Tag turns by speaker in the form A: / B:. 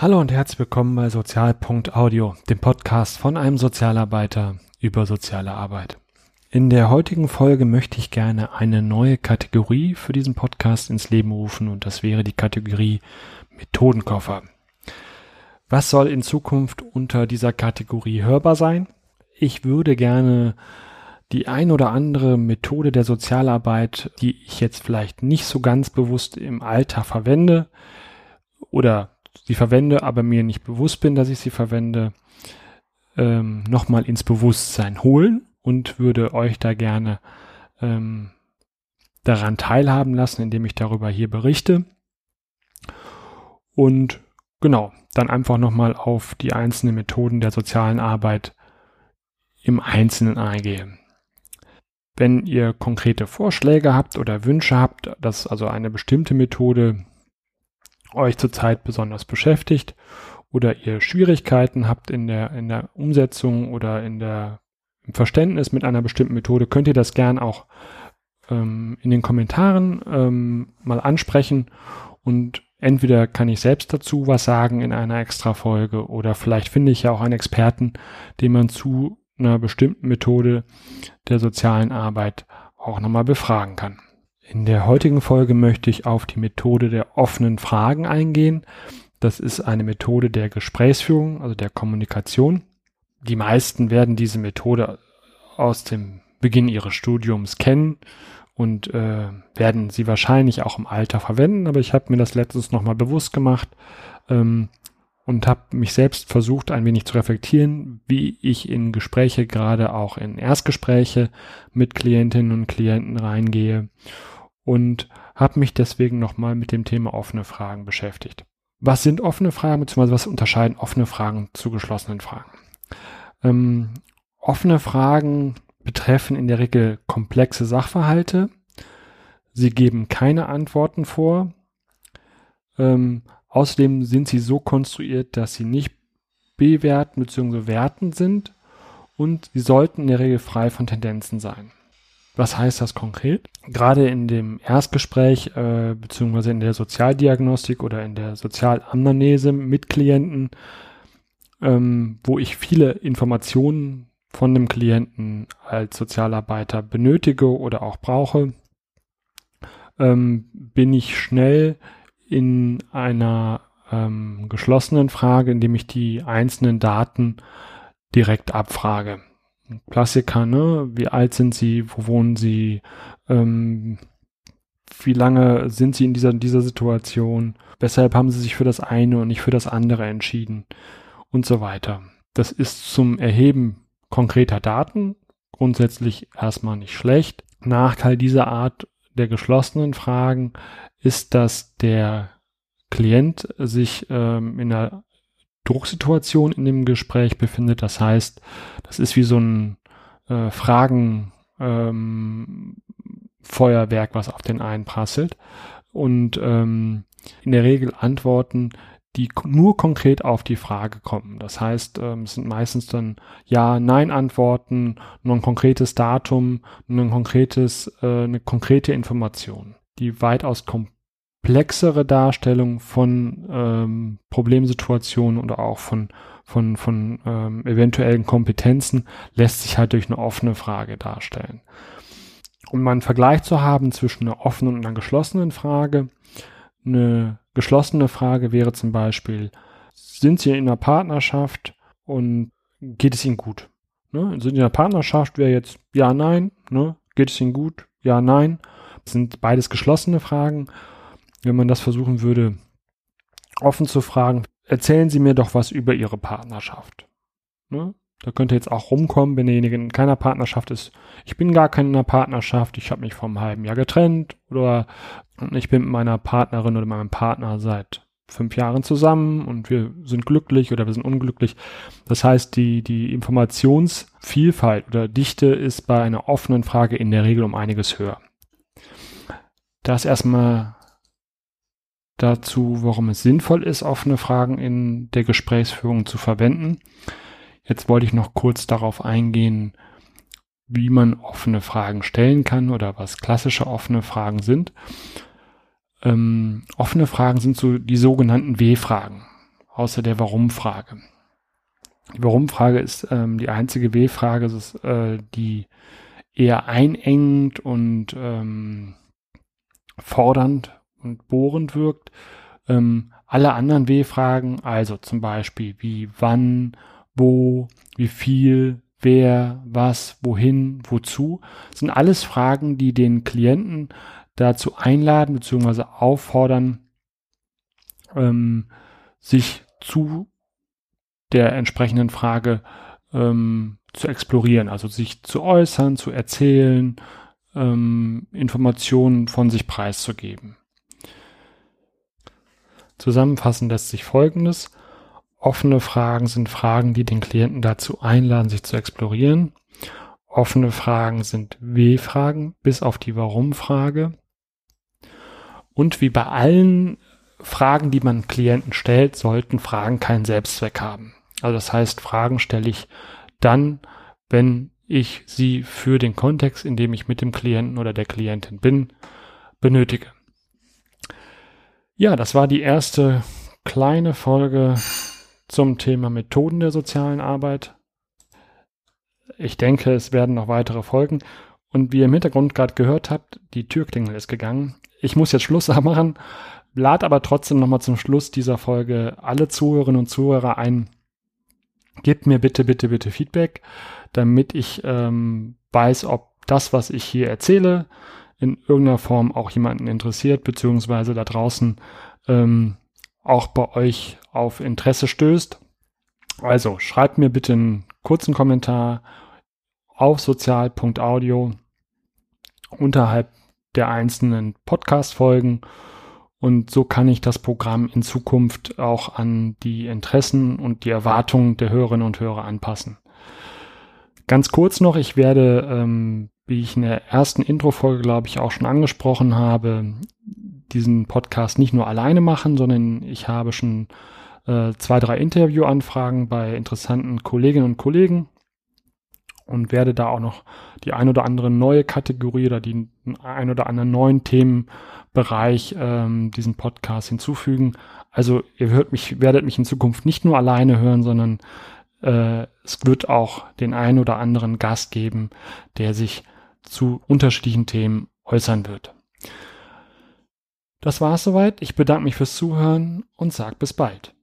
A: Hallo und herzlich willkommen bei Sozial.audio, dem Podcast von einem Sozialarbeiter über soziale Arbeit. In der heutigen Folge möchte ich gerne eine neue Kategorie für diesen Podcast ins Leben rufen und das wäre die Kategorie Methodenkoffer. Was soll in Zukunft unter dieser Kategorie hörbar sein? Ich würde gerne die ein oder andere Methode der Sozialarbeit, die ich jetzt vielleicht nicht so ganz bewusst im Alltag verwende oder sie verwende, aber mir nicht bewusst bin, dass ich sie verwende, ähm, nochmal ins Bewusstsein holen und würde euch da gerne ähm, daran teilhaben lassen, indem ich darüber hier berichte. Und genau, dann einfach nochmal auf die einzelnen Methoden der sozialen Arbeit im Einzelnen eingehe. Wenn ihr konkrete Vorschläge habt oder Wünsche habt, dass also eine bestimmte Methode euch zurzeit besonders beschäftigt oder ihr Schwierigkeiten habt in der, in der Umsetzung oder in der, im Verständnis mit einer bestimmten Methode, könnt ihr das gern auch ähm, in den Kommentaren ähm, mal ansprechen und entweder kann ich selbst dazu was sagen in einer extra Folge oder vielleicht finde ich ja auch einen Experten, den man zu einer bestimmten Methode der sozialen Arbeit auch nochmal befragen kann. In der heutigen Folge möchte ich auf die Methode der offenen Fragen eingehen. Das ist eine Methode der Gesprächsführung, also der Kommunikation. Die meisten werden diese Methode aus dem Beginn ihres Studiums kennen und äh, werden sie wahrscheinlich auch im Alter verwenden, aber ich habe mir das letztens nochmal bewusst gemacht ähm, und habe mich selbst versucht, ein wenig zu reflektieren, wie ich in Gespräche, gerade auch in Erstgespräche mit Klientinnen und Klienten reingehe und habe mich deswegen nochmal mit dem Thema offene Fragen beschäftigt. Was sind offene Fragen, beziehungsweise was unterscheiden offene Fragen zu geschlossenen Fragen? Ähm, offene Fragen betreffen in der Regel komplexe Sachverhalte. Sie geben keine Antworten vor. Ähm, außerdem sind sie so konstruiert, dass sie nicht bewerten bzw. werten sind und sie sollten in der Regel frei von Tendenzen sein. Was heißt das konkret? Gerade in dem Erstgespräch äh, beziehungsweise in der Sozialdiagnostik oder in der Sozialamnamnese mit Klienten, ähm, wo ich viele Informationen von dem Klienten als Sozialarbeiter benötige oder auch brauche, ähm, bin ich schnell in einer ähm, geschlossenen Frage, indem ich die einzelnen Daten direkt abfrage. Klassiker, ne? Wie alt sind sie? Wo wohnen sie? Ähm, wie lange sind sie in dieser, dieser Situation? Weshalb haben sie sich für das eine und nicht für das andere entschieden? Und so weiter. Das ist zum Erheben konkreter Daten grundsätzlich erstmal nicht schlecht. Nachteil dieser Art der geschlossenen Fragen ist, dass der Klient sich ähm, in einer Drucksituation in dem Gespräch befindet. Das heißt, das ist wie so ein äh, Fragen ähm, was auf den einprasselt. Und ähm, in der Regel Antworten, die nur konkret auf die Frage kommen. Das heißt, ähm, es sind meistens dann Ja, Nein-Antworten, nur ein konkretes Datum, nur ein konkretes, äh, eine konkrete Information, die weitaus kom komplexere Darstellung von ähm, Problemsituationen oder auch von, von, von ähm, eventuellen Kompetenzen lässt sich halt durch eine offene Frage darstellen. Um mal einen Vergleich zu haben zwischen einer offenen und einer geschlossenen Frage, eine geschlossene Frage wäre zum Beispiel, sind Sie in einer Partnerschaft und geht es Ihnen gut? Ne? Sind Sie in einer Partnerschaft wäre jetzt ja, nein, ne? geht es Ihnen gut? Ja, nein. Das sind beides geschlossene Fragen wenn man das versuchen würde, offen zu fragen, erzählen Sie mir doch was über Ihre Partnerschaft. Ne? Da könnte jetzt auch rumkommen, wenn derjenige in keiner Partnerschaft ist. Ich bin gar kein in einer Partnerschaft, ich habe mich vor einem halben Jahr getrennt oder ich bin mit meiner Partnerin oder meinem Partner seit fünf Jahren zusammen und wir sind glücklich oder wir sind unglücklich. Das heißt, die, die Informationsvielfalt oder Dichte ist bei einer offenen Frage in der Regel um einiges höher. Das erstmal dazu, warum es sinnvoll ist, offene Fragen in der Gesprächsführung zu verwenden. Jetzt wollte ich noch kurz darauf eingehen, wie man offene Fragen stellen kann oder was klassische offene Fragen sind. Ähm, offene Fragen sind so die sogenannten W-Fragen. außer der Warum-Frage. Die Warum-Frage ist ähm, die einzige W-Frage, äh, die eher einengend und ähm, fordernd und bohrend wirkt. Ähm, alle anderen W-Fragen, also zum Beispiel wie wann, wo, wie viel, wer, was, wohin, wozu, sind alles Fragen, die den Klienten dazu einladen bzw. auffordern, ähm, sich zu der entsprechenden Frage ähm, zu explorieren, also sich zu äußern, zu erzählen, ähm, Informationen von sich preiszugeben. Zusammenfassend lässt sich Folgendes. Offene Fragen sind Fragen, die den Klienten dazu einladen, sich zu explorieren. Offene Fragen sind W-Fragen, bis auf die Warum-Frage. Und wie bei allen Fragen, die man Klienten stellt, sollten Fragen keinen Selbstzweck haben. Also das heißt, Fragen stelle ich dann, wenn ich sie für den Kontext, in dem ich mit dem Klienten oder der Klientin bin, benötige. Ja, das war die erste kleine Folge zum Thema Methoden der sozialen Arbeit. Ich denke, es werden noch weitere Folgen. Und wie ihr im Hintergrund gerade gehört habt, die Türklingel ist gegangen. Ich muss jetzt Schluss machen, lad aber trotzdem nochmal zum Schluss dieser Folge alle Zuhörerinnen und Zuhörer ein. Gebt mir bitte, bitte, bitte Feedback, damit ich ähm, weiß, ob das, was ich hier erzähle, in irgendeiner Form auch jemanden interessiert, beziehungsweise da draußen ähm, auch bei euch auf Interesse stößt. Also schreibt mir bitte einen kurzen Kommentar auf sozial.audio unterhalb der einzelnen Podcast-Folgen. Und so kann ich das Programm in Zukunft auch an die Interessen und die Erwartungen der Hörerinnen und Hörer anpassen. Ganz kurz noch, ich werde, ähm, wie ich in der ersten Intro-Folge, glaube ich, auch schon angesprochen habe, diesen Podcast nicht nur alleine machen, sondern ich habe schon äh, zwei, drei Interviewanfragen bei interessanten Kolleginnen und Kollegen und werde da auch noch die ein oder andere neue Kategorie oder die ein oder anderen neuen Themenbereich ähm, diesen Podcast hinzufügen. Also ihr hört mich, werdet mich in Zukunft nicht nur alleine hören, sondern äh, es wird auch den ein oder anderen Gast geben, der sich zu unterschiedlichen Themen äußern wird. Das war's soweit. Ich bedanke mich fürs Zuhören und sag bis bald.